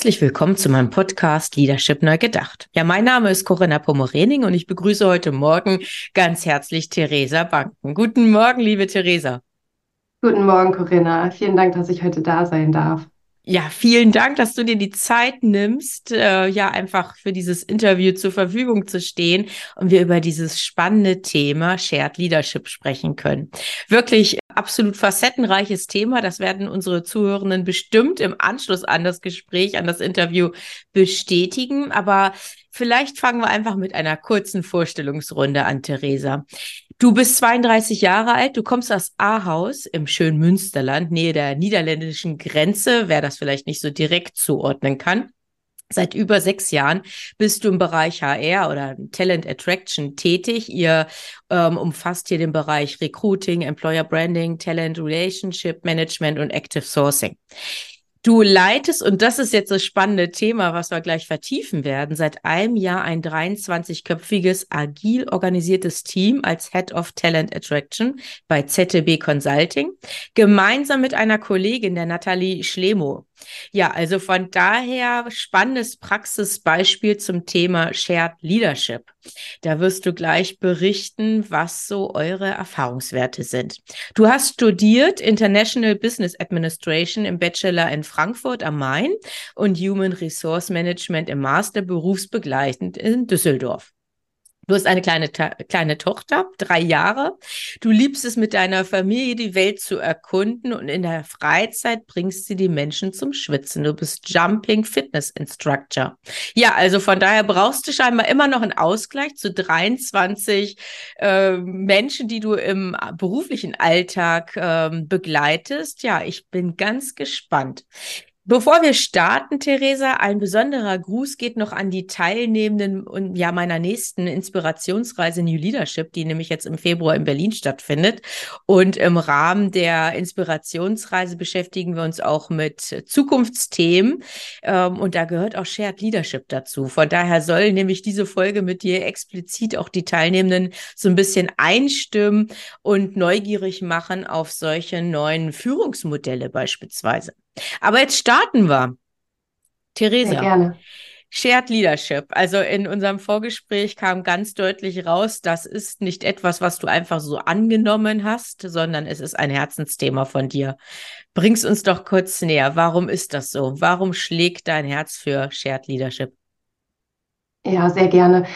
Herzlich willkommen zu meinem Podcast Leadership Neu Gedacht. Ja, mein Name ist Corinna Pomorening und ich begrüße heute Morgen ganz herzlich Theresa Banken. Guten Morgen, liebe Theresa. Guten Morgen, Corinna. Vielen Dank, dass ich heute da sein darf. Ja, vielen Dank, dass du dir die Zeit nimmst, äh, ja, einfach für dieses Interview zur Verfügung zu stehen und wir über dieses spannende Thema Shared Leadership sprechen können. Wirklich absolut facettenreiches Thema. Das werden unsere Zuhörenden bestimmt im Anschluss an das Gespräch, an das Interview bestätigen. Aber vielleicht fangen wir einfach mit einer kurzen Vorstellungsrunde an, Theresa. Du bist 32 Jahre alt, du kommst aus Ahaus im schönen Münsterland, Nähe der niederländischen Grenze, wer das vielleicht nicht so direkt zuordnen kann. Seit über sechs Jahren bist du im Bereich HR oder Talent Attraction tätig. Ihr ähm, umfasst hier den Bereich Recruiting, Employer Branding, Talent Relationship Management und Active Sourcing. Du leitest, und das ist jetzt das spannende Thema, was wir gleich vertiefen werden, seit einem Jahr ein 23-köpfiges, agil organisiertes Team als Head of Talent Attraction bei ZTB Consulting, gemeinsam mit einer Kollegin, der Nathalie Schlemo. Ja, also von daher spannendes Praxisbeispiel zum Thema Shared Leadership. Da wirst du gleich berichten, was so eure Erfahrungswerte sind. Du hast studiert International Business Administration im Bachelor in Frankfurt am Main und Human Resource Management im Master berufsbegleitend in Düsseldorf. Du hast eine kleine, kleine Tochter, drei Jahre. Du liebst es mit deiner Familie, die Welt zu erkunden und in der Freizeit bringst du die Menschen zum Schwitzen. Du bist Jumping Fitness Instructor. Ja, also von daher brauchst du scheinbar immer noch einen Ausgleich zu 23 äh, Menschen, die du im beruflichen Alltag äh, begleitest. Ja, ich bin ganz gespannt. Bevor wir starten, Theresa, ein besonderer Gruß geht noch an die Teilnehmenden und ja meiner nächsten Inspirationsreise New Leadership, die nämlich jetzt im Februar in Berlin stattfindet. Und im Rahmen der Inspirationsreise beschäftigen wir uns auch mit Zukunftsthemen. Ähm, und da gehört auch Shared Leadership dazu. Von daher soll nämlich diese Folge mit dir explizit auch die Teilnehmenden so ein bisschen einstimmen und neugierig machen auf solche neuen Führungsmodelle beispielsweise. Aber jetzt starten wir. Theresa. Sehr gerne. Shared Leadership. Also in unserem Vorgespräch kam ganz deutlich raus, das ist nicht etwas, was du einfach so angenommen hast, sondern es ist ein Herzensthema von dir. Bring's uns doch kurz näher. Warum ist das so? Warum schlägt dein Herz für Shared Leadership? Ja, sehr gerne.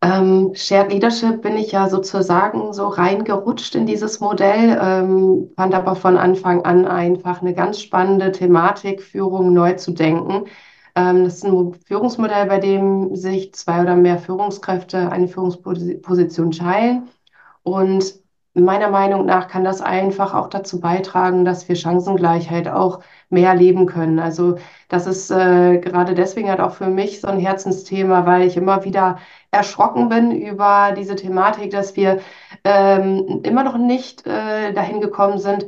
Ähm, Shared Leadership bin ich ja sozusagen so reingerutscht in dieses Modell, ähm, fand aber von Anfang an einfach eine ganz spannende Thematik, Führung neu zu denken. Ähm, das ist ein Führungsmodell, bei dem sich zwei oder mehr Führungskräfte eine Führungsposition teilen. Und meiner Meinung nach kann das einfach auch dazu beitragen, dass wir Chancengleichheit auch mehr leben können. Also das ist äh, gerade deswegen halt auch für mich so ein Herzensthema, weil ich immer wieder erschrocken bin über diese Thematik, dass wir ähm, immer noch nicht äh, dahin gekommen sind,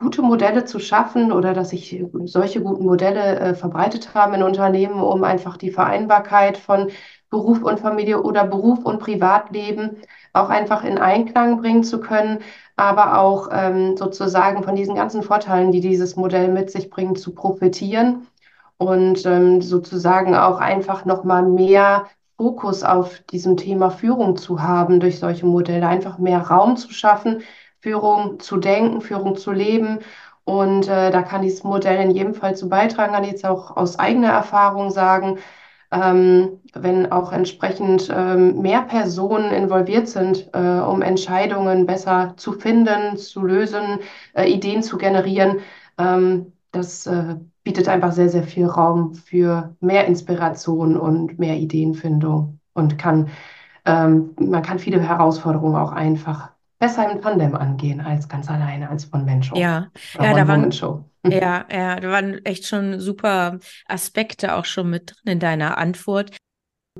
gute Modelle zu schaffen oder dass sich solche guten Modelle äh, verbreitet haben in Unternehmen, um einfach die Vereinbarkeit von Beruf und Familie oder Beruf und Privatleben auch einfach in Einklang bringen zu können, aber auch ähm, sozusagen von diesen ganzen Vorteilen, die dieses Modell mit sich bringt, zu profitieren und ähm, sozusagen auch einfach nochmal mehr Fokus auf diesem Thema Führung zu haben durch solche Modelle, einfach mehr Raum zu schaffen, Führung zu denken, Führung zu leben. Und äh, da kann dieses Modell in jedem Fall zu beitragen, kann ich jetzt auch aus eigener Erfahrung sagen, ähm, wenn auch entsprechend ähm, mehr Personen involviert sind, äh, um Entscheidungen besser zu finden, zu lösen, äh, Ideen zu generieren. Ähm, das äh, bietet einfach sehr, sehr viel Raum für mehr Inspiration und mehr Ideenfindung und kann, ähm, man kann viele Herausforderungen auch einfach besser im Tandem angehen als ganz alleine, als von Mensch. Ja, ja da, waren, Ja, ja, da waren echt schon super Aspekte auch schon mit drin in deiner Antwort.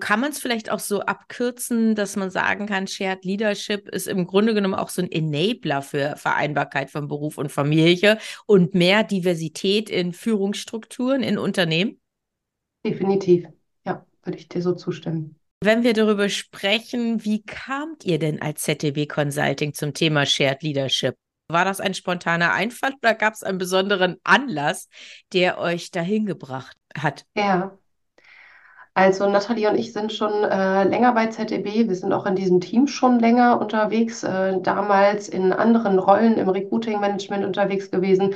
Kann man es vielleicht auch so abkürzen, dass man sagen kann, Shared Leadership ist im Grunde genommen auch so ein Enabler für Vereinbarkeit von Beruf und Familie und mehr Diversität in Führungsstrukturen in Unternehmen? Definitiv, ja, würde ich dir so zustimmen. Wenn wir darüber sprechen, wie kamt ihr denn als ZDW Consulting zum Thema Shared Leadership? War das ein spontaner Einfall oder gab es einen besonderen Anlass, der euch dahin gebracht hat? Ja, also Nathalie und ich sind schon äh, länger bei ZDB. Wir sind auch in diesem Team schon länger unterwegs, äh, damals in anderen Rollen im Recruiting-Management unterwegs gewesen.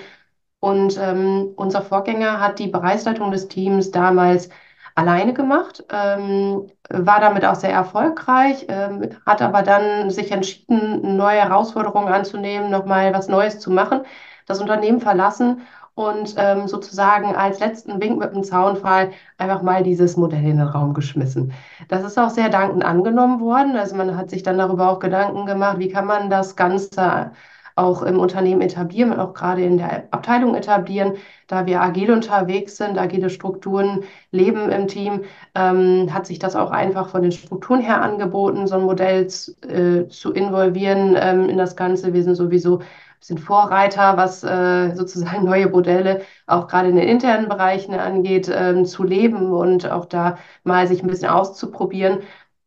Und ähm, unser Vorgänger hat die Bereichsleitung des Teams damals alleine gemacht, ähm, war damit auch sehr erfolgreich, ähm, hat aber dann sich entschieden, neue Herausforderungen anzunehmen, nochmal was Neues zu machen, das Unternehmen verlassen und ähm, sozusagen als letzten Wink mit dem Zaunfall einfach mal dieses Modell in den Raum geschmissen. Das ist auch sehr dankend angenommen worden. Also man hat sich dann darüber auch Gedanken gemacht, wie kann man das Ganze auch im Unternehmen etablieren, auch gerade in der Abteilung etablieren, da wir agil unterwegs sind, agile Strukturen leben im Team, ähm, hat sich das auch einfach von den Strukturen her angeboten, so ein Modell äh, zu involvieren ähm, in das Ganze. Wir sind sowieso sind Vorreiter, was äh, sozusagen neue Modelle auch gerade in den internen Bereichen angeht, ähm, zu leben und auch da mal sich ein bisschen auszuprobieren.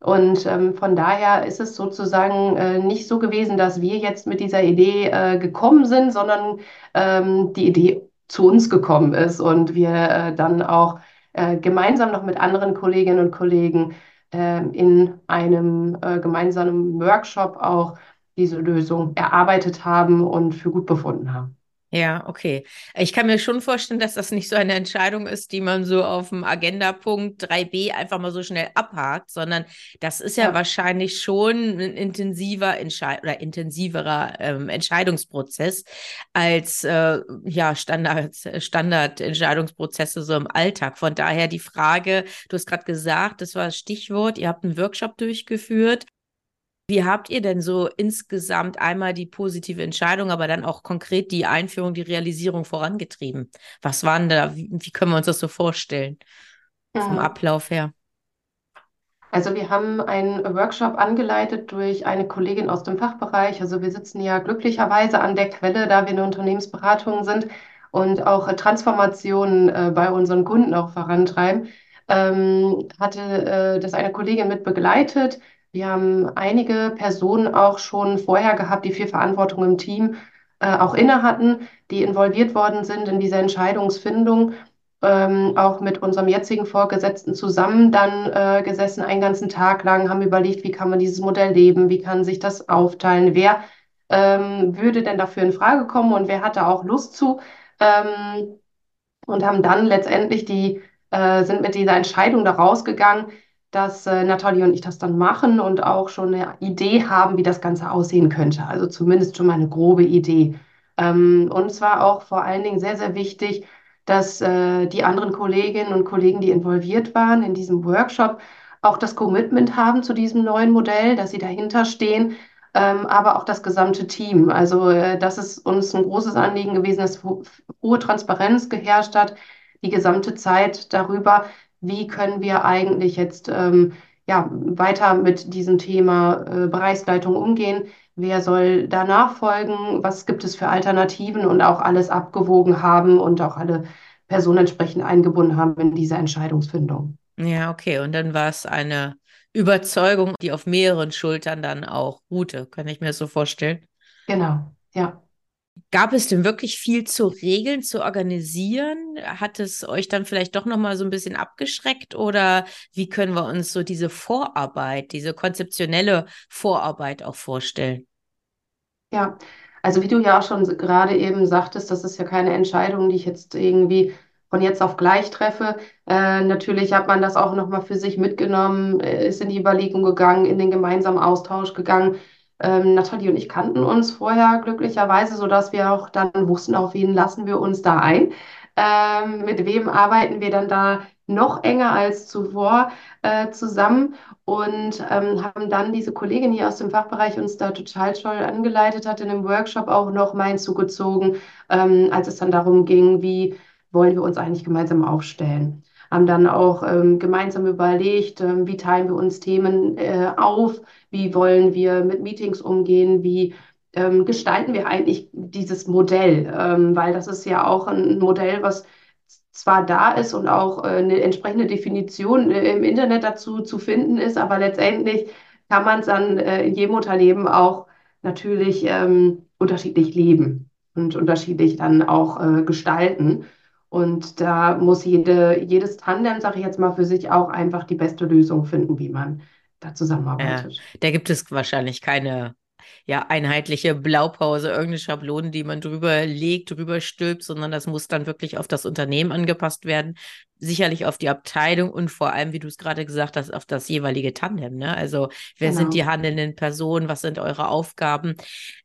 Und ähm, von daher ist es sozusagen äh, nicht so gewesen, dass wir jetzt mit dieser Idee äh, gekommen sind, sondern ähm, die Idee zu uns gekommen ist und wir äh, dann auch äh, gemeinsam noch mit anderen Kolleginnen und Kollegen äh, in einem äh, gemeinsamen Workshop auch diese Lösung erarbeitet haben und für gut befunden haben. Ja, okay. Ich kann mir schon vorstellen, dass das nicht so eine Entscheidung ist, die man so auf dem Agendapunkt 3b einfach mal so schnell abhakt, sondern das ist ja, ja. wahrscheinlich schon ein intensiver Entscheid oder intensiverer ähm, Entscheidungsprozess als äh, ja Standard Standardentscheidungsprozesse so im Alltag. Von daher die Frage, du hast gerade gesagt, das war das Stichwort, ihr habt einen Workshop durchgeführt. Wie habt ihr denn so insgesamt einmal die positive Entscheidung, aber dann auch konkret die Einführung, die Realisierung vorangetrieben? Was waren da, wie, wie können wir uns das so vorstellen vom Ablauf her? Also wir haben einen Workshop angeleitet durch eine Kollegin aus dem Fachbereich. Also wir sitzen ja glücklicherweise an der Quelle, da wir eine Unternehmensberatung sind und auch Transformationen äh, bei unseren Kunden auch vorantreiben. Ähm, hatte äh, das eine Kollegin mit begleitet wir haben einige Personen auch schon vorher gehabt, die viel Verantwortung im Team äh, auch inne hatten, die involviert worden sind in diese Entscheidungsfindung. Ähm, auch mit unserem jetzigen Vorgesetzten zusammen dann äh, gesessen, einen ganzen Tag lang, haben überlegt, wie kann man dieses Modell leben, wie kann sich das aufteilen, wer ähm, würde denn dafür in Frage kommen und wer hat da auch Lust zu. Ähm, und haben dann letztendlich die, äh, sind mit dieser Entscheidung da rausgegangen, dass äh, Natalie und ich das dann machen und auch schon eine Idee haben, wie das Ganze aussehen könnte. Also zumindest schon mal eine grobe Idee. Ähm, und es war auch vor allen Dingen sehr, sehr wichtig, dass äh, die anderen Kolleginnen und Kollegen, die involviert waren in diesem Workshop, auch das Commitment haben zu diesem neuen Modell, dass sie dahinter stehen, ähm, aber auch das gesamte Team. Also äh, das ist uns ein großes Anliegen gewesen, dass ho hohe Transparenz geherrscht hat, die gesamte Zeit darüber, wie können wir eigentlich jetzt ähm, ja, weiter mit diesem Thema äh, Bereichsleitung umgehen? Wer soll danach folgen? Was gibt es für Alternativen und auch alles abgewogen haben und auch alle Personen entsprechend eingebunden haben in diese Entscheidungsfindung? Ja, okay. Und dann war es eine Überzeugung, die auf mehreren Schultern dann auch ruhte. Kann ich mir das so vorstellen? Genau, ja. Gab es denn wirklich viel zu regeln, zu organisieren? Hat es euch dann vielleicht doch nochmal so ein bisschen abgeschreckt oder wie können wir uns so diese Vorarbeit, diese konzeptionelle Vorarbeit auch vorstellen? Ja, also wie du ja auch schon gerade eben sagtest, das ist ja keine Entscheidung, die ich jetzt irgendwie von jetzt auf gleich treffe. Äh, natürlich hat man das auch nochmal für sich mitgenommen, äh, ist in die Überlegung gegangen, in den gemeinsamen Austausch gegangen ähm, Nathalie und ich kannten uns vorher glücklicherweise, sodass wir auch dann wussten, auf wen lassen wir uns da ein. Ähm, mit wem arbeiten wir dann da noch enger als zuvor äh, zusammen und ähm, haben dann diese Kollegin hier aus dem Fachbereich uns da total toll angeleitet hat, in einem Workshop auch noch mal zugezogen, ähm, als es dann darum ging, wie wollen wir uns eigentlich gemeinsam aufstellen. Haben dann auch ähm, gemeinsam überlegt, ähm, wie teilen wir uns Themen äh, auf, wie wollen wir mit Meetings umgehen, wie ähm, gestalten wir eigentlich dieses Modell, ähm, weil das ist ja auch ein Modell, was zwar da ist und auch äh, eine entsprechende Definition äh, im Internet dazu zu finden ist, aber letztendlich kann man es dann äh, in jedem Unternehmen auch natürlich ähm, unterschiedlich leben und unterschiedlich dann auch äh, gestalten. Und da muss jede, jedes Tandem, sage ich jetzt mal, für sich auch einfach die beste Lösung finden, wie man da zusammenarbeitet. Ja, da gibt es wahrscheinlich keine ja, einheitliche Blaupause, irgendeine Schablone, die man drüber legt, drüber stülpt, sondern das muss dann wirklich auf das Unternehmen angepasst werden, sicherlich auf die Abteilung und vor allem, wie du es gerade gesagt hast, auf das jeweilige Tandem. Ne? Also wer genau. sind die handelnden Personen, was sind eure Aufgaben?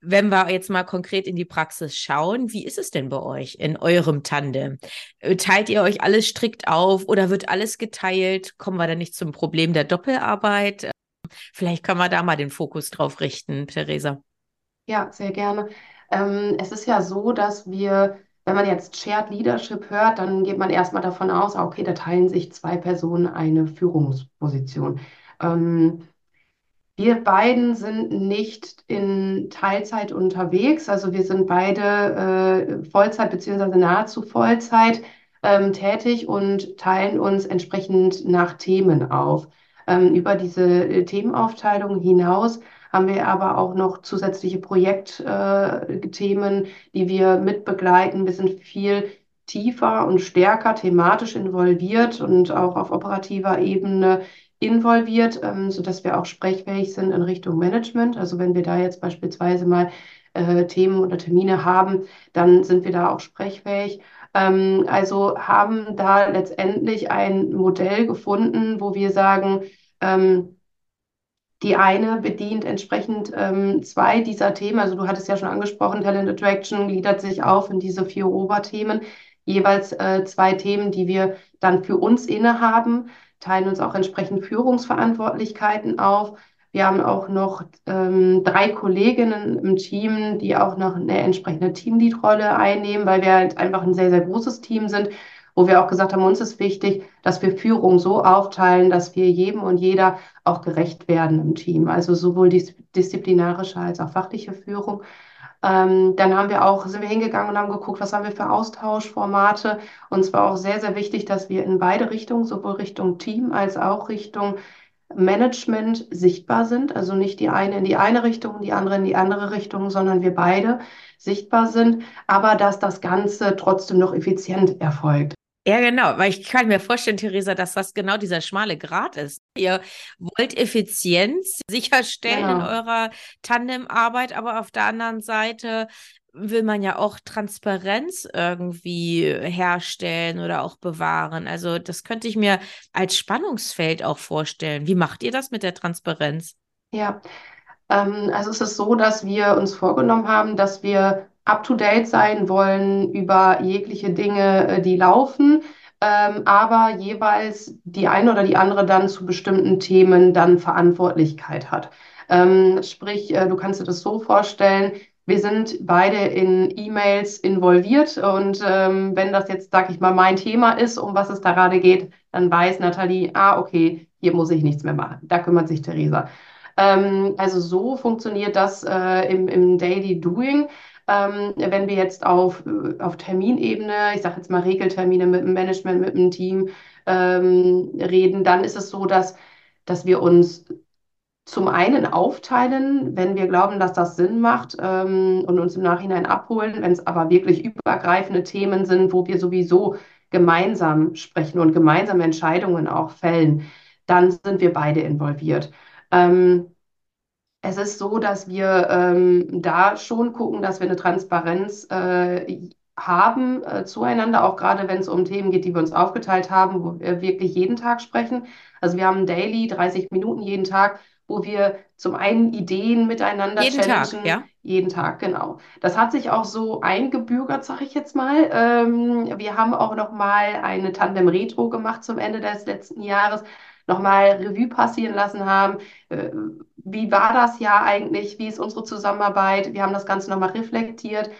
Wenn wir jetzt mal konkret in die Praxis schauen, wie ist es denn bei euch in eurem Tandem? Äh, teilt ihr euch alles strikt auf oder wird alles geteilt? Kommen wir dann nicht zum Problem der Doppelarbeit? Vielleicht können wir da mal den Fokus drauf richten, Theresa. Ja, sehr gerne. Ähm, es ist ja so, dass wir, wenn man jetzt Shared Leadership hört, dann geht man erstmal davon aus, ah, okay, da teilen sich zwei Personen eine Führungsposition. Ähm, wir beiden sind nicht in Teilzeit unterwegs, also wir sind beide äh, Vollzeit beziehungsweise nahezu Vollzeit ähm, tätig und teilen uns entsprechend nach Themen auf. Ähm, über diese äh, Themenaufteilung hinaus haben wir aber auch noch zusätzliche Projektthemen, äh, die wir mitbegleiten. Wir sind viel tiefer und stärker thematisch involviert und auch auf operativer Ebene involviert, ähm, sodass wir auch sprechfähig sind in Richtung Management. Also wenn wir da jetzt beispielsweise mal äh, Themen oder Termine haben, dann sind wir da auch sprechfähig. Ähm, also haben da letztendlich ein Modell gefunden, wo wir sagen, ähm, die eine bedient entsprechend ähm, zwei dieser Themen. Also du hattest ja schon angesprochen, Talent Attraction gliedert sich auf in diese vier Oberthemen. Jeweils äh, zwei Themen, die wir dann für uns innehaben, teilen uns auch entsprechend Führungsverantwortlichkeiten auf. Wir haben auch noch ähm, drei Kolleginnen im Team, die auch noch eine entsprechende Teamlead-Rolle einnehmen, weil wir halt einfach ein sehr, sehr großes Team sind wo wir auch gesagt haben, uns ist wichtig, dass wir Führung so aufteilen, dass wir jedem und jeder auch gerecht werden im Team. Also sowohl dis disziplinarische als auch fachliche Führung. Ähm, dann haben wir auch, sind wir hingegangen und haben geguckt, was haben wir für Austauschformate. Und es war auch sehr, sehr wichtig, dass wir in beide Richtungen, sowohl Richtung Team als auch Richtung Management sichtbar sind. Also nicht die eine in die eine Richtung, die andere in die andere Richtung, sondern wir beide sichtbar sind, aber dass das Ganze trotzdem noch effizient erfolgt. Ja, genau, weil ich kann mir vorstellen, Theresa, dass das genau dieser schmale Grat ist. Ihr wollt Effizienz sicherstellen genau. in eurer Tandemarbeit, aber auf der anderen Seite will man ja auch Transparenz irgendwie herstellen oder auch bewahren. Also das könnte ich mir als Spannungsfeld auch vorstellen. Wie macht ihr das mit der Transparenz? Ja, ähm, also es ist so, dass wir uns vorgenommen haben, dass wir up-to-date sein wollen über jegliche Dinge, äh, die laufen, ähm, aber jeweils die eine oder die andere dann zu bestimmten Themen dann Verantwortlichkeit hat. Ähm, sprich, äh, du kannst dir das so vorstellen, wir sind beide in E-Mails involviert und ähm, wenn das jetzt, sag ich mal, mein Thema ist, um was es da gerade geht, dann weiß Nathalie, ah, okay, hier muss ich nichts mehr machen. Da kümmert sich Theresa. Ähm, also so funktioniert das äh, im, im Daily Doing. Ähm, wenn wir jetzt auf, äh, auf Terminebene, ich sage jetzt mal Regeltermine mit dem Management, mit dem Team ähm, reden, dann ist es so, dass, dass wir uns zum einen aufteilen, wenn wir glauben, dass das Sinn macht ähm, und uns im Nachhinein abholen, wenn es aber wirklich übergreifende Themen sind, wo wir sowieso gemeinsam sprechen und gemeinsame Entscheidungen auch fällen, dann sind wir beide involviert. Ähm, es ist so, dass wir ähm, da schon gucken, dass wir eine Transparenz äh, haben äh, zueinander, auch gerade wenn es um Themen geht, die wir uns aufgeteilt haben, wo wir wirklich jeden Tag sprechen. Also wir haben Daily 30 Minuten jeden Tag, wo wir zum einen Ideen miteinander jeden challengen. Tag, ja? Jeden Tag, genau. Das hat sich auch so eingebürgert, sag ich jetzt mal. Ähm, wir haben auch noch mal eine Tandem Retro gemacht zum Ende des letzten Jahres, noch mal Revue passieren lassen haben. Äh, wie war das Jahr eigentlich? Wie ist unsere Zusammenarbeit? Wir haben das Ganze noch mal reflektiert,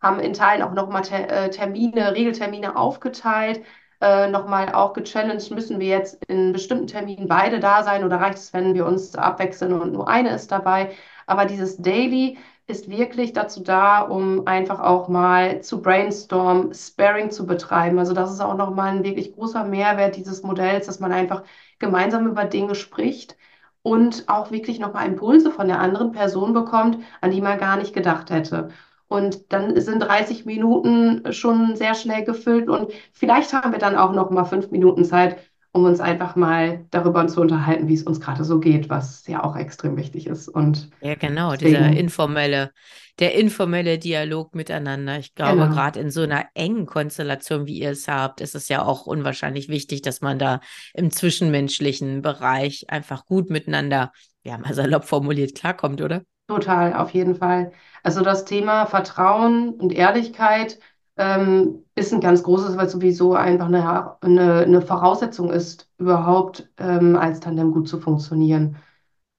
haben in Teilen auch noch mal Ter äh, Termine, Regeltermine aufgeteilt. Äh, nochmal auch gechallenged, müssen wir jetzt in bestimmten Terminen beide da sein oder reicht es, wenn wir uns abwechseln und nur eine ist dabei? Aber dieses Daily ist wirklich dazu da, um einfach auch mal zu brainstorm, Sparing zu betreiben. Also das ist auch nochmal ein wirklich großer Mehrwert dieses Modells, dass man einfach gemeinsam über Dinge spricht und auch wirklich nochmal Impulse von der anderen Person bekommt, an die man gar nicht gedacht hätte. Und dann sind 30 Minuten schon sehr schnell gefüllt und vielleicht haben wir dann auch noch mal fünf Minuten Zeit, um uns einfach mal darüber zu unterhalten, wie es uns gerade so geht, was ja auch extrem wichtig ist. Und ja, genau, deswegen, dieser informelle, der informelle Dialog miteinander. Ich glaube, genau. gerade in so einer engen Konstellation, wie ihr es habt, ist es ja auch unwahrscheinlich wichtig, dass man da im zwischenmenschlichen Bereich einfach gut miteinander, ja, mal salopp formuliert, klarkommt, oder? Total, auf jeden Fall. Also das Thema Vertrauen und Ehrlichkeit ähm, ist ein ganz großes, weil sowieso einfach eine, eine, eine Voraussetzung ist, überhaupt ähm, als Tandem gut zu funktionieren.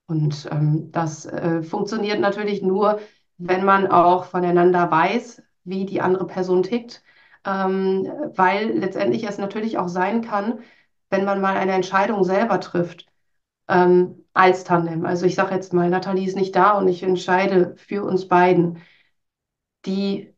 Und ähm, das äh, funktioniert natürlich nur, wenn man auch voneinander weiß, wie die andere Person tickt, ähm, weil letztendlich es natürlich auch sein kann, wenn man mal eine Entscheidung selber trifft ähm, als Tandem. Also ich sage jetzt mal, Nathalie ist nicht da und ich entscheide für uns beiden, die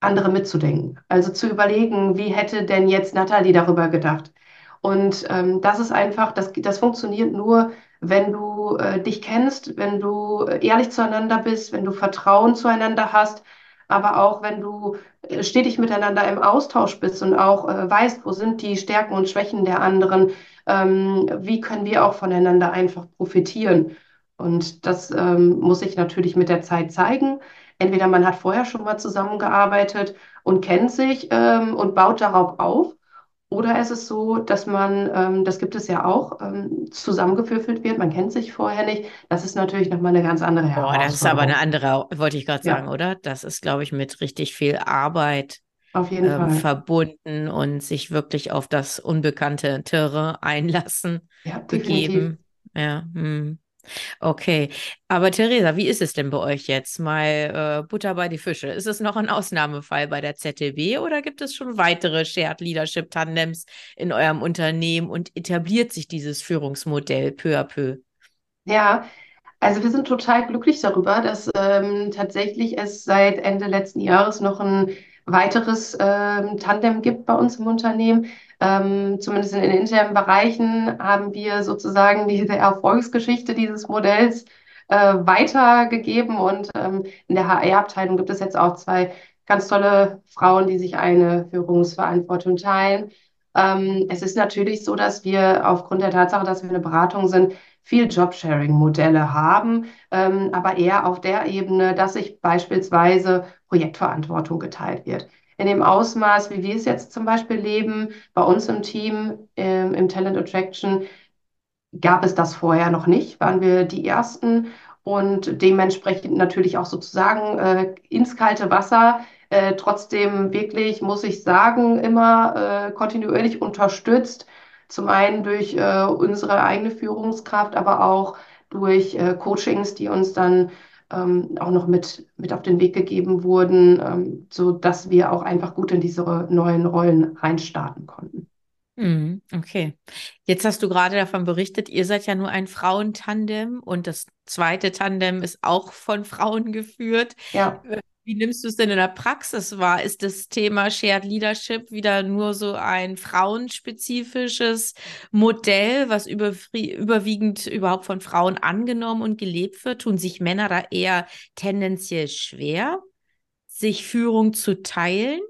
andere mitzudenken. Also zu überlegen, wie hätte denn jetzt Nathalie darüber gedacht? Und ähm, das ist einfach, das, das funktioniert nur, wenn du äh, dich kennst, wenn du ehrlich zueinander bist, wenn du Vertrauen zueinander hast, aber auch wenn du äh, stetig miteinander im Austausch bist und auch äh, weißt, wo sind die Stärken und Schwächen der anderen, ähm, wie können wir auch voneinander einfach profitieren. Und das ähm, muss sich natürlich mit der Zeit zeigen. Entweder man hat vorher schon mal zusammengearbeitet und kennt sich ähm, und baut darauf auf. Oder es ist so, dass man, ähm, das gibt es ja auch, ähm, zusammengewürfelt wird. Man kennt sich vorher nicht. Das ist natürlich nochmal eine ganz andere Herausforderung. Boah, das ist aber eine andere, wollte ich gerade sagen, ja. oder? Das ist, glaube ich, mit richtig viel Arbeit auf jeden ähm, Fall. verbunden und sich wirklich auf das unbekannte Terrain einlassen, ja, begeben. Ja, hm. Okay, aber Theresa, wie ist es denn bei euch jetzt? Mal äh, Butter bei die Fische. Ist es noch ein Ausnahmefall bei der ZTB oder gibt es schon weitere Shared Leadership Tandems in eurem Unternehmen und etabliert sich dieses Führungsmodell peu à peu? Ja, also wir sind total glücklich darüber, dass ähm, tatsächlich es seit Ende letzten Jahres noch ein weiteres ähm, Tandem gibt bei uns im Unternehmen. Ähm, zumindest in den internen Bereichen haben wir sozusagen diese Erfolgsgeschichte dieses Modells äh, weitergegeben und ähm, in der HR-Abteilung gibt es jetzt auch zwei ganz tolle Frauen, die sich eine Führungsverantwortung teilen. Ähm, es ist natürlich so, dass wir aufgrund der Tatsache, dass wir eine Beratung sind, viel Jobsharing-Modelle haben, ähm, aber eher auf der Ebene, dass sich beispielsweise Projektverantwortung geteilt wird. In dem Ausmaß, wie wir es jetzt zum Beispiel leben, bei uns im Team, ähm, im Talent Attraction, gab es das vorher noch nicht, waren wir die Ersten und dementsprechend natürlich auch sozusagen äh, ins kalte Wasser. Äh, trotzdem wirklich, muss ich sagen, immer äh, kontinuierlich unterstützt zum einen durch äh, unsere eigene Führungskraft, aber auch durch äh, Coachings, die uns dann ähm, auch noch mit, mit auf den Weg gegeben wurden, ähm, so dass wir auch einfach gut in diese neuen Rollen reinstarten konnten. Mhm, okay. Jetzt hast du gerade davon berichtet, ihr seid ja nur ein Frauentandem und das zweite Tandem ist auch von Frauen geführt. Ja. Wie nimmst du es denn in der Praxis wahr? Ist das Thema Shared Leadership wieder nur so ein frauenspezifisches Modell, was über, überwiegend überhaupt von Frauen angenommen und gelebt wird? Tun sich Männer da eher tendenziell schwer, sich Führung zu teilen?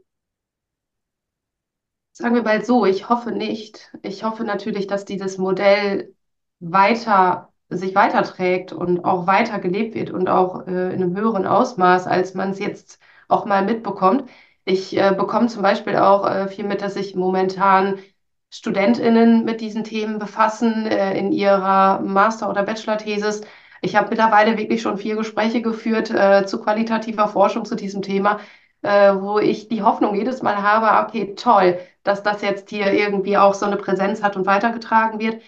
Sagen wir mal so, ich hoffe nicht. Ich hoffe natürlich, dass dieses Modell weiter sich weiterträgt und auch weiter gelebt wird und auch äh, in einem höheren Ausmaß, als man es jetzt auch mal mitbekommt. Ich äh, bekomme zum Beispiel auch äh, viel mit, dass sich momentan StudentInnen mit diesen Themen befassen äh, in ihrer Master- oder Bachelor-Thesis. ich habe mittlerweile wirklich schon vier Gespräche geführt äh, zu qualitativer Forschung zu diesem Thema, äh, wo ich die Hoffnung jedes Mal habe, okay, toll, dass das jetzt hier irgendwie auch so eine Präsenz hat und weitergetragen wird.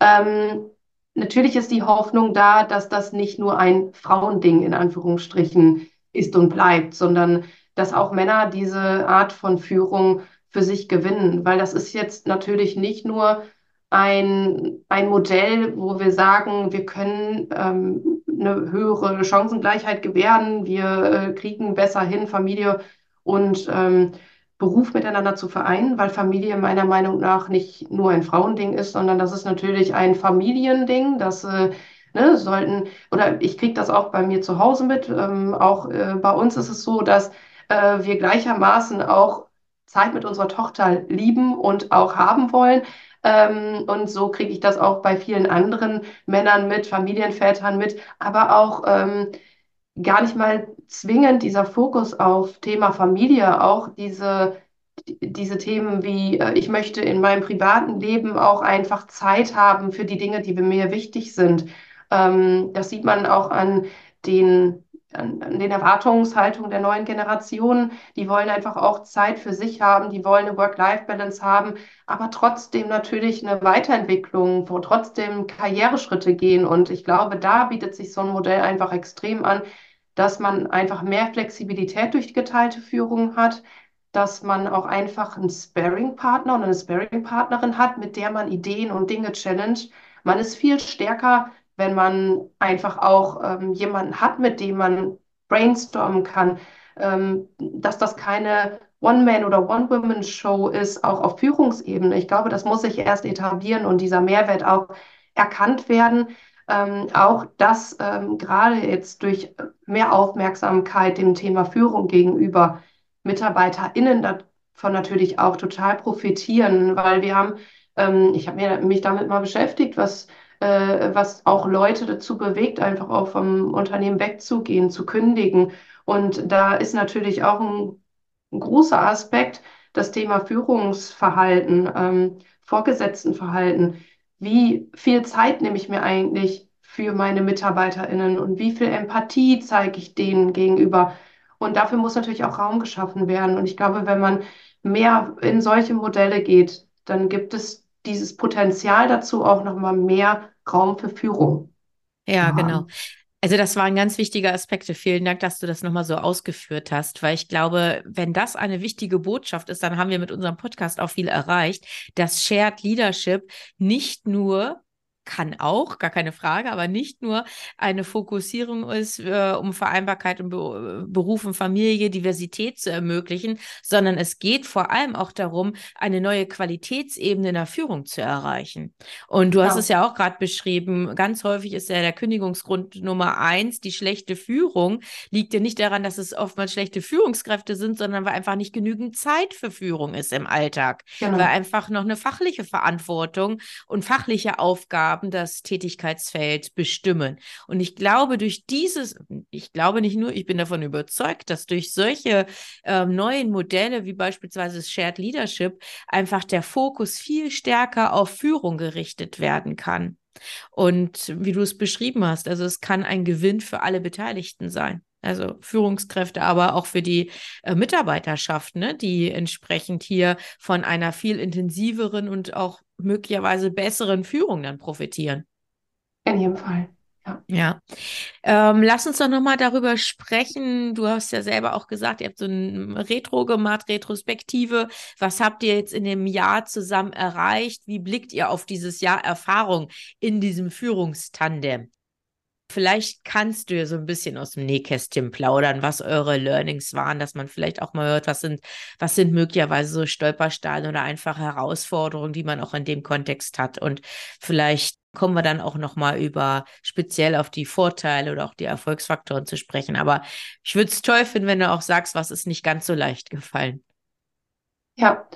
Ähm, natürlich ist die Hoffnung da, dass das nicht nur ein Frauending in Anführungsstrichen ist und bleibt, sondern dass auch Männer diese Art von Führung für sich gewinnen, weil das ist jetzt natürlich nicht nur ein, ein Modell, wo wir sagen, wir können ähm, eine höhere Chancengleichheit gewähren, wir äh, kriegen besser hin, Familie und ähm, Beruf miteinander zu vereinen, weil Familie meiner Meinung nach nicht nur ein Frauending ist, sondern das ist natürlich ein Familiending, das äh, ne, sollten, oder ich kriege das auch bei mir zu Hause mit, ähm, auch äh, bei uns ist es so, dass äh, wir gleichermaßen auch Zeit mit unserer Tochter lieben und auch haben wollen. Ähm, und so kriege ich das auch bei vielen anderen Männern mit, Familienvätern mit, aber auch ähm, gar nicht mal zwingend dieser Fokus auf Thema Familie, auch diese, diese Themen wie, äh, ich möchte in meinem privaten Leben auch einfach Zeit haben für die Dinge, die mir wichtig sind. Ähm, das sieht man auch an den an, an den Erwartungshaltungen der neuen Generation. Die wollen einfach auch Zeit für sich haben, die wollen eine Work-Life-Balance haben, aber trotzdem natürlich eine Weiterentwicklung, wo trotzdem Karriereschritte gehen. Und ich glaube, da bietet sich so ein Modell einfach extrem an, dass man einfach mehr Flexibilität durch geteilte Führung hat, dass man auch einfach einen Sparing-Partner und eine Sparing-Partnerin hat, mit der man Ideen und Dinge challenge. Man ist viel stärker wenn man einfach auch ähm, jemanden hat, mit dem man brainstormen kann, ähm, dass das keine One-Man- oder One-Woman-Show ist, auch auf Führungsebene. Ich glaube, das muss sich erst etablieren und dieser Mehrwert auch erkannt werden. Ähm, auch dass ähm, gerade jetzt durch mehr Aufmerksamkeit dem Thema Führung gegenüber MitarbeiterInnen davon natürlich auch total profitieren, weil wir haben, ähm, ich habe mich damit mal beschäftigt, was äh, was auch Leute dazu bewegt, einfach auch vom Unternehmen wegzugehen, zu kündigen. Und da ist natürlich auch ein, ein großer Aspekt das Thema Führungsverhalten, ähm, Vorgesetztenverhalten. Wie viel Zeit nehme ich mir eigentlich für meine MitarbeiterInnen und wie viel Empathie zeige ich denen gegenüber? Und dafür muss natürlich auch Raum geschaffen werden. Und ich glaube, wenn man mehr in solche Modelle geht, dann gibt es dieses Potenzial dazu auch nochmal mehr Raum für Führung. Ja, genau. Also das waren ganz wichtige Aspekte. Vielen Dank, dass du das nochmal so ausgeführt hast, weil ich glaube, wenn das eine wichtige Botschaft ist, dann haben wir mit unserem Podcast auch viel erreicht, dass Shared Leadership nicht nur kann auch, gar keine Frage, aber nicht nur eine Fokussierung ist, äh, um Vereinbarkeit und Be Beruf und Familie, Diversität zu ermöglichen, sondern es geht vor allem auch darum, eine neue Qualitätsebene in der Führung zu erreichen. Und du ja. hast es ja auch gerade beschrieben, ganz häufig ist ja der Kündigungsgrund Nummer eins, die schlechte Führung, liegt ja nicht daran, dass es oftmals schlechte Führungskräfte sind, sondern weil einfach nicht genügend Zeit für Führung ist im Alltag, genau. weil einfach noch eine fachliche Verantwortung und fachliche Aufgaben haben das Tätigkeitsfeld bestimmen. Und ich glaube, durch dieses, ich glaube nicht nur, ich bin davon überzeugt, dass durch solche äh, neuen Modelle wie beispielsweise Shared Leadership einfach der Fokus viel stärker auf Führung gerichtet werden kann. Und wie du es beschrieben hast, also es kann ein Gewinn für alle Beteiligten sein. Also Führungskräfte, aber auch für die äh, Mitarbeiterschaft, ne, die entsprechend hier von einer viel intensiveren und auch möglicherweise besseren Führung dann profitieren. In jedem Fall. Ja. ja. Ähm, lass uns doch nochmal darüber sprechen. Du hast ja selber auch gesagt, ihr habt so ein Retro gemacht, Retrospektive. Was habt ihr jetzt in dem Jahr zusammen erreicht? Wie blickt ihr auf dieses Jahr Erfahrung in diesem Führungstandem? Vielleicht kannst du ja so ein bisschen aus dem Nähkästchen plaudern, was eure Learnings waren, dass man vielleicht auch mal hört, was sind, was sind möglicherweise so Stolpersteine oder einfach Herausforderungen, die man auch in dem Kontext hat. Und vielleicht kommen wir dann auch nochmal über speziell auf die Vorteile oder auch die Erfolgsfaktoren zu sprechen. Aber ich würde es toll finden, wenn du auch sagst, was ist nicht ganz so leicht gefallen. Ja,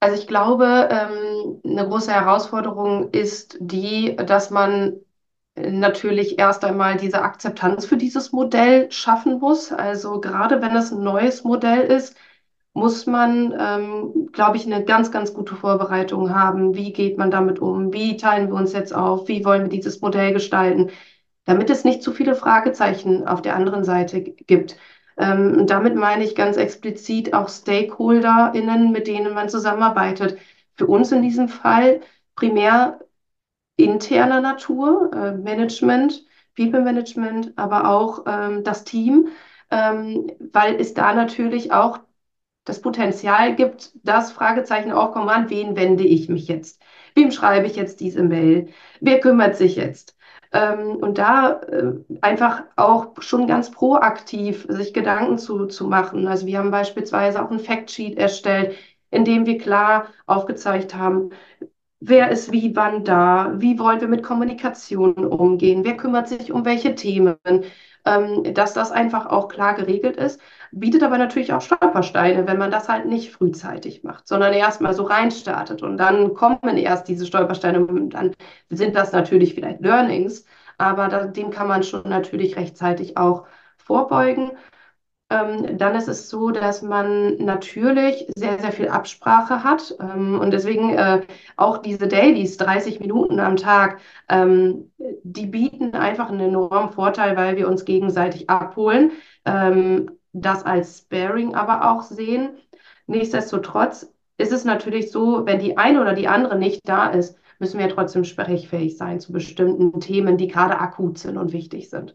also ich glaube, ähm, eine große Herausforderung ist die, dass man natürlich erst einmal diese Akzeptanz für dieses Modell schaffen muss. Also gerade wenn es ein neues Modell ist, muss man, ähm, glaube ich, eine ganz, ganz gute Vorbereitung haben. Wie geht man damit um? Wie teilen wir uns jetzt auf? Wie wollen wir dieses Modell gestalten? damit es nicht zu viele Fragezeichen auf der anderen Seite gibt. Ähm, damit meine ich ganz explizit auch StakeholderInnen, mit denen man zusammenarbeitet. Für uns in diesem Fall primär interner Natur, äh, Management, People Management, aber auch ähm, das Team, ähm, weil es da natürlich auch das Potenzial gibt, dass Fragezeichen aufkommen, an wen wende ich mich jetzt? Wem schreibe ich jetzt diese Mail? Wer kümmert sich jetzt? Ähm, und da äh, einfach auch schon ganz proaktiv sich Gedanken zu, zu machen. Also wir haben beispielsweise auch ein Factsheet erstellt, in dem wir klar aufgezeigt haben, wer ist wie wann da, wie wollen wir mit Kommunikation umgehen, wer kümmert sich um welche Themen, ähm, dass das einfach auch klar geregelt ist, bietet aber natürlich auch Stolpersteine, wenn man das halt nicht frühzeitig macht, sondern erstmal so reinstartet und dann kommen erst diese Stolpersteine und dann sind das natürlich vielleicht Learnings, aber da, dem kann man schon natürlich rechtzeitig auch vorbeugen. Ähm, dann ist es so, dass man natürlich sehr, sehr viel Absprache hat ähm, und deswegen äh, auch diese Dailies, 30 Minuten am Tag, ähm, die bieten einfach einen enormen Vorteil, weil wir uns gegenseitig abholen, ähm, das als Sparing aber auch sehen. Nichtsdestotrotz ist es natürlich so, wenn die eine oder die andere nicht da ist, müssen wir trotzdem sprechfähig sein zu bestimmten Themen, die gerade akut sind und wichtig sind.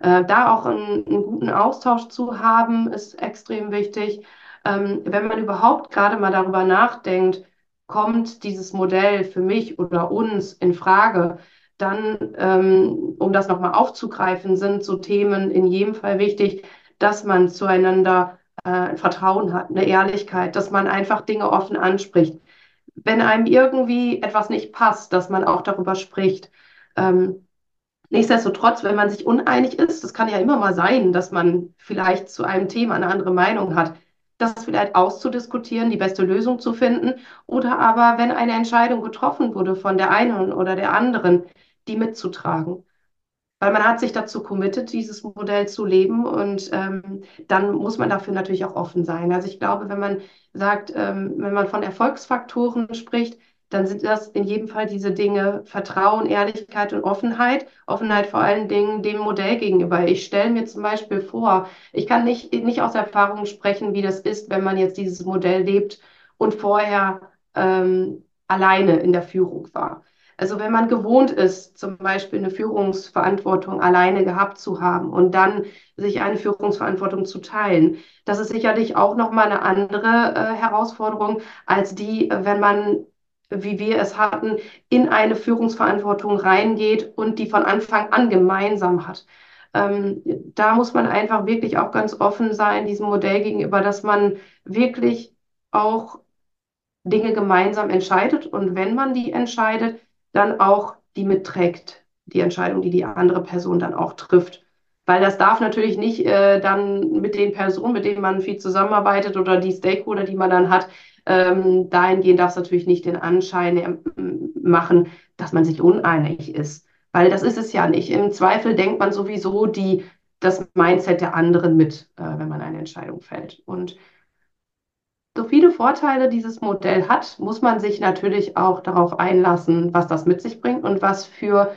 Äh, da auch einen, einen, guten Austausch zu haben, ist extrem wichtig. Ähm, wenn man überhaupt gerade mal darüber nachdenkt, kommt dieses Modell für mich oder uns in Frage, dann, ähm, um das nochmal aufzugreifen, sind so Themen in jedem Fall wichtig, dass man zueinander äh, Vertrauen hat, eine Ehrlichkeit, dass man einfach Dinge offen anspricht. Wenn einem irgendwie etwas nicht passt, dass man auch darüber spricht. Ähm, nichtsdestotrotz, wenn man sich uneinig ist, das kann ja immer mal sein, dass man vielleicht zu einem Thema eine andere Meinung hat, das vielleicht auszudiskutieren, die beste Lösung zu finden. Oder aber, wenn eine Entscheidung getroffen wurde von der einen oder der anderen, die mitzutragen weil man hat sich dazu committed, dieses Modell zu leben und ähm, dann muss man dafür natürlich auch offen sein. Also ich glaube, wenn man sagt, ähm, wenn man von Erfolgsfaktoren spricht, dann sind das in jedem Fall diese Dinge Vertrauen, Ehrlichkeit und Offenheit. Offenheit vor allen Dingen dem Modell gegenüber. Ich stelle mir zum Beispiel vor, ich kann nicht, nicht aus Erfahrung sprechen, wie das ist, wenn man jetzt dieses Modell lebt und vorher ähm, alleine in der Führung war. Also wenn man gewohnt ist, zum Beispiel eine Führungsverantwortung alleine gehabt zu haben und dann sich eine Führungsverantwortung zu teilen, das ist sicherlich auch nochmal eine andere äh, Herausforderung als die, wenn man, wie wir es hatten, in eine Führungsverantwortung reingeht und die von Anfang an gemeinsam hat. Ähm, da muss man einfach wirklich auch ganz offen sein, diesem Modell gegenüber, dass man wirklich auch Dinge gemeinsam entscheidet und wenn man die entscheidet, dann auch die mitträgt, die Entscheidung, die die andere Person dann auch trifft. Weil das darf natürlich nicht äh, dann mit den Personen, mit denen man viel zusammenarbeitet oder die Stakeholder, die man dann hat, ähm, dahingehend darf es natürlich nicht den Anschein äh, machen, dass man sich uneinig ist. Weil das ist es ja nicht. Im Zweifel denkt man sowieso die, das Mindset der anderen mit, äh, wenn man eine Entscheidung fällt. Und so viele Vorteile dieses Modell hat, muss man sich natürlich auch darauf einlassen, was das mit sich bringt und was für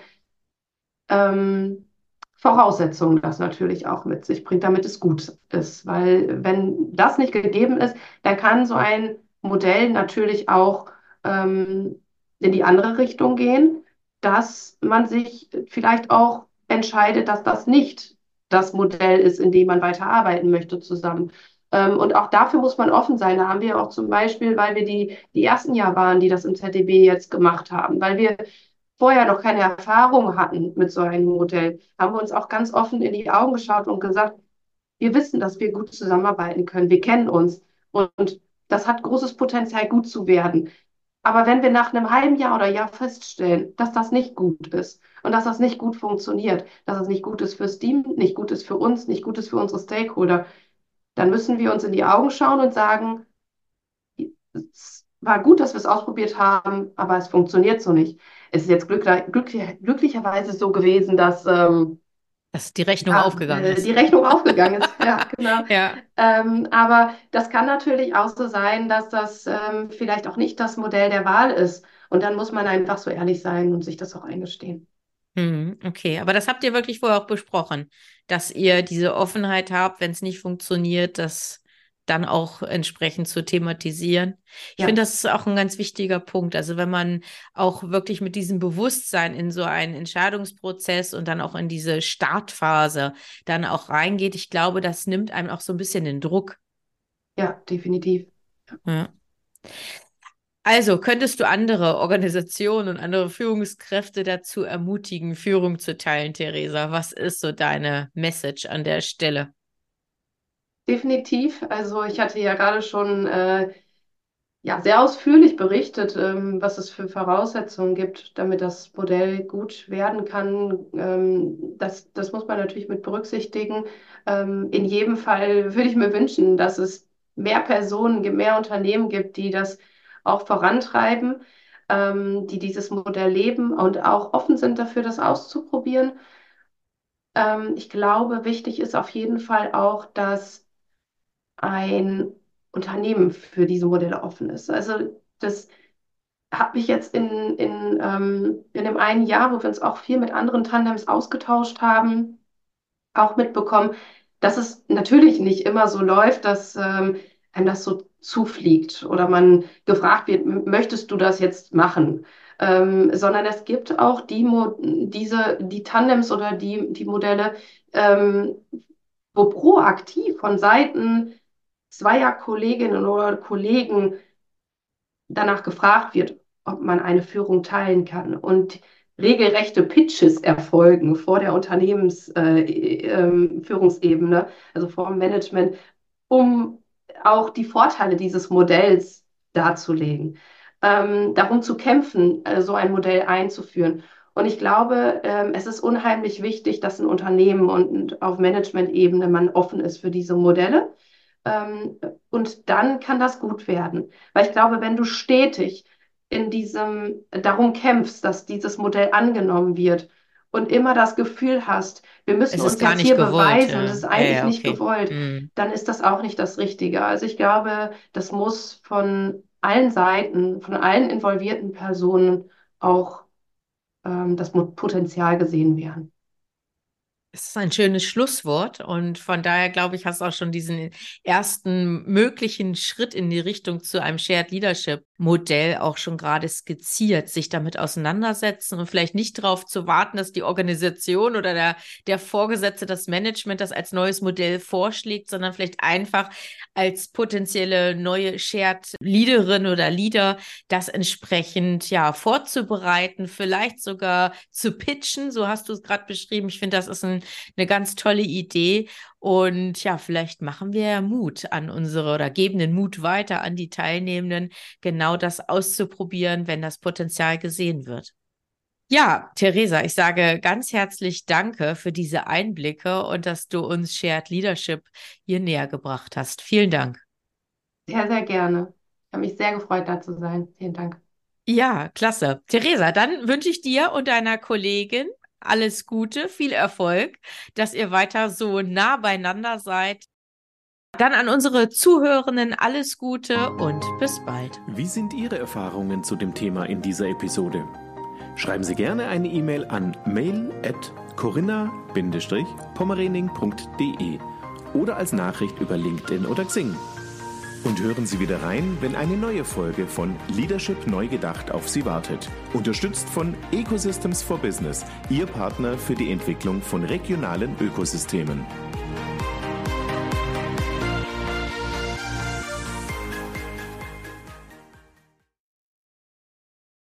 ähm, Voraussetzungen das natürlich auch mit sich bringt, damit es gut ist. Weil wenn das nicht gegeben ist, dann kann so ein Modell natürlich auch ähm, in die andere Richtung gehen, dass man sich vielleicht auch entscheidet, dass das nicht das Modell ist, in dem man weiterarbeiten möchte zusammen. Ähm, und auch dafür muss man offen sein. Da haben wir auch zum Beispiel, weil wir die, die ersten Jahr waren, die das im ZDB jetzt gemacht haben, weil wir vorher noch keine Erfahrung hatten mit so einem Modell, haben wir uns auch ganz offen in die Augen geschaut und gesagt, wir wissen, dass wir gut zusammenarbeiten können. Wir kennen uns und das hat großes Potenzial, gut zu werden. Aber wenn wir nach einem halben Jahr oder Jahr feststellen, dass das nicht gut ist und dass das nicht gut funktioniert, dass es nicht gut ist fürs Team, nicht gut ist für uns, nicht gut ist für unsere Stakeholder, dann müssen wir uns in die Augen schauen und sagen, es war gut, dass wir es ausprobiert haben, aber es funktioniert so nicht. Es ist jetzt glücklich, glücklich, glücklicherweise so gewesen, dass, ähm, dass die Rechnung ja, aufgegangen äh, ist. Die Rechnung aufgegangen ist, ja, genau. Ja. Ähm, aber das kann natürlich auch so sein, dass das ähm, vielleicht auch nicht das Modell der Wahl ist. Und dann muss man einfach so ehrlich sein und sich das auch eingestehen. Hm, okay, aber das habt ihr wirklich vorher auch besprochen, dass ihr diese Offenheit habt, wenn es nicht funktioniert, das dann auch entsprechend zu thematisieren. Ich ja. finde, das ist auch ein ganz wichtiger Punkt. Also wenn man auch wirklich mit diesem Bewusstsein in so einen Entscheidungsprozess und dann auch in diese Startphase dann auch reingeht, ich glaube, das nimmt einem auch so ein bisschen den Druck. Ja, definitiv. Ja. Also könntest du andere Organisationen und andere Führungskräfte dazu ermutigen, Führung zu teilen, Theresa? Was ist so deine Message an der Stelle? Definitiv. Also ich hatte ja gerade schon äh, ja, sehr ausführlich berichtet, ähm, was es für Voraussetzungen gibt, damit das Modell gut werden kann. Ähm, das, das muss man natürlich mit berücksichtigen. Ähm, in jedem Fall würde ich mir wünschen, dass es mehr Personen, mehr Unternehmen gibt, die das auch vorantreiben, ähm, die dieses Modell leben und auch offen sind dafür, das auszuprobieren. Ähm, ich glaube, wichtig ist auf jeden Fall auch, dass ein Unternehmen für diese Modelle offen ist. Also das habe ich jetzt in, in, ähm, in dem einen Jahr, wo wir uns auch viel mit anderen Tandems ausgetauscht haben, auch mitbekommen, dass es natürlich nicht immer so läuft, dass ähm, einem das so zufliegt oder man gefragt wird, möchtest du das jetzt machen? Ähm, sondern es gibt auch die, Mo diese, die Tandems oder die, die Modelle, ähm, wo proaktiv von Seiten zweier Kolleginnen oder Kollegen danach gefragt wird, ob man eine Führung teilen kann. Und regelrechte Pitches erfolgen vor der Unternehmensführungsebene, äh, äh, also vor dem Management, um auch die Vorteile dieses Modells darzulegen, ähm, darum zu kämpfen, äh, so ein Modell einzuführen. Und ich glaube, ähm, es ist unheimlich wichtig, dass ein Unternehmen und auf Management-Ebene man offen ist für diese Modelle. Ähm, und dann kann das gut werden. Weil ich glaube, wenn du stetig in diesem darum kämpfst, dass dieses Modell angenommen wird und immer das Gefühl hast, wir müssen uns jetzt hier gewollt, beweisen ja. und es ist eigentlich ja, ja, okay. nicht gewollt, mhm. dann ist das auch nicht das Richtige. Also ich glaube, das muss von allen Seiten, von allen involvierten Personen auch ähm, das Potenzial gesehen werden. Das ist ein schönes Schlusswort und von daher glaube ich, hast du auch schon diesen ersten möglichen Schritt in die Richtung zu einem Shared Leadership Modell auch schon gerade skizziert, sich damit auseinandersetzen und vielleicht nicht darauf zu warten, dass die Organisation oder der, der Vorgesetzte, das Management das als neues Modell vorschlägt, sondern vielleicht einfach als potenzielle neue Shared Leaderin oder Leader das entsprechend ja vorzubereiten, vielleicht sogar zu pitchen. So hast du es gerade beschrieben. Ich finde, das ist ein, eine ganz tolle Idee und ja, vielleicht machen wir Mut an unsere oder geben den Mut weiter an die Teilnehmenden, genau das auszuprobieren, wenn das Potenzial gesehen wird. Ja, Theresa, ich sage ganz herzlich Danke für diese Einblicke und dass du uns Shared Leadership hier näher gebracht hast. Vielen Dank. Sehr, sehr gerne. Ich habe mich sehr gefreut, da zu sein. Vielen Dank. Ja, klasse. Theresa, dann wünsche ich dir und deiner Kollegin alles Gute, viel Erfolg, dass ihr weiter so nah beieinander seid. Dann an unsere Zuhörenden alles Gute und bis bald. Wie sind Ihre Erfahrungen zu dem Thema in dieser Episode? Schreiben Sie gerne eine E-Mail an mail at corinna-pommerening.de oder als Nachricht über LinkedIn oder Xing. Und hören Sie wieder rein, wenn eine neue Folge von Leadership neu gedacht auf Sie wartet. Unterstützt von Ecosystems for Business, Ihr Partner für die Entwicklung von regionalen Ökosystemen.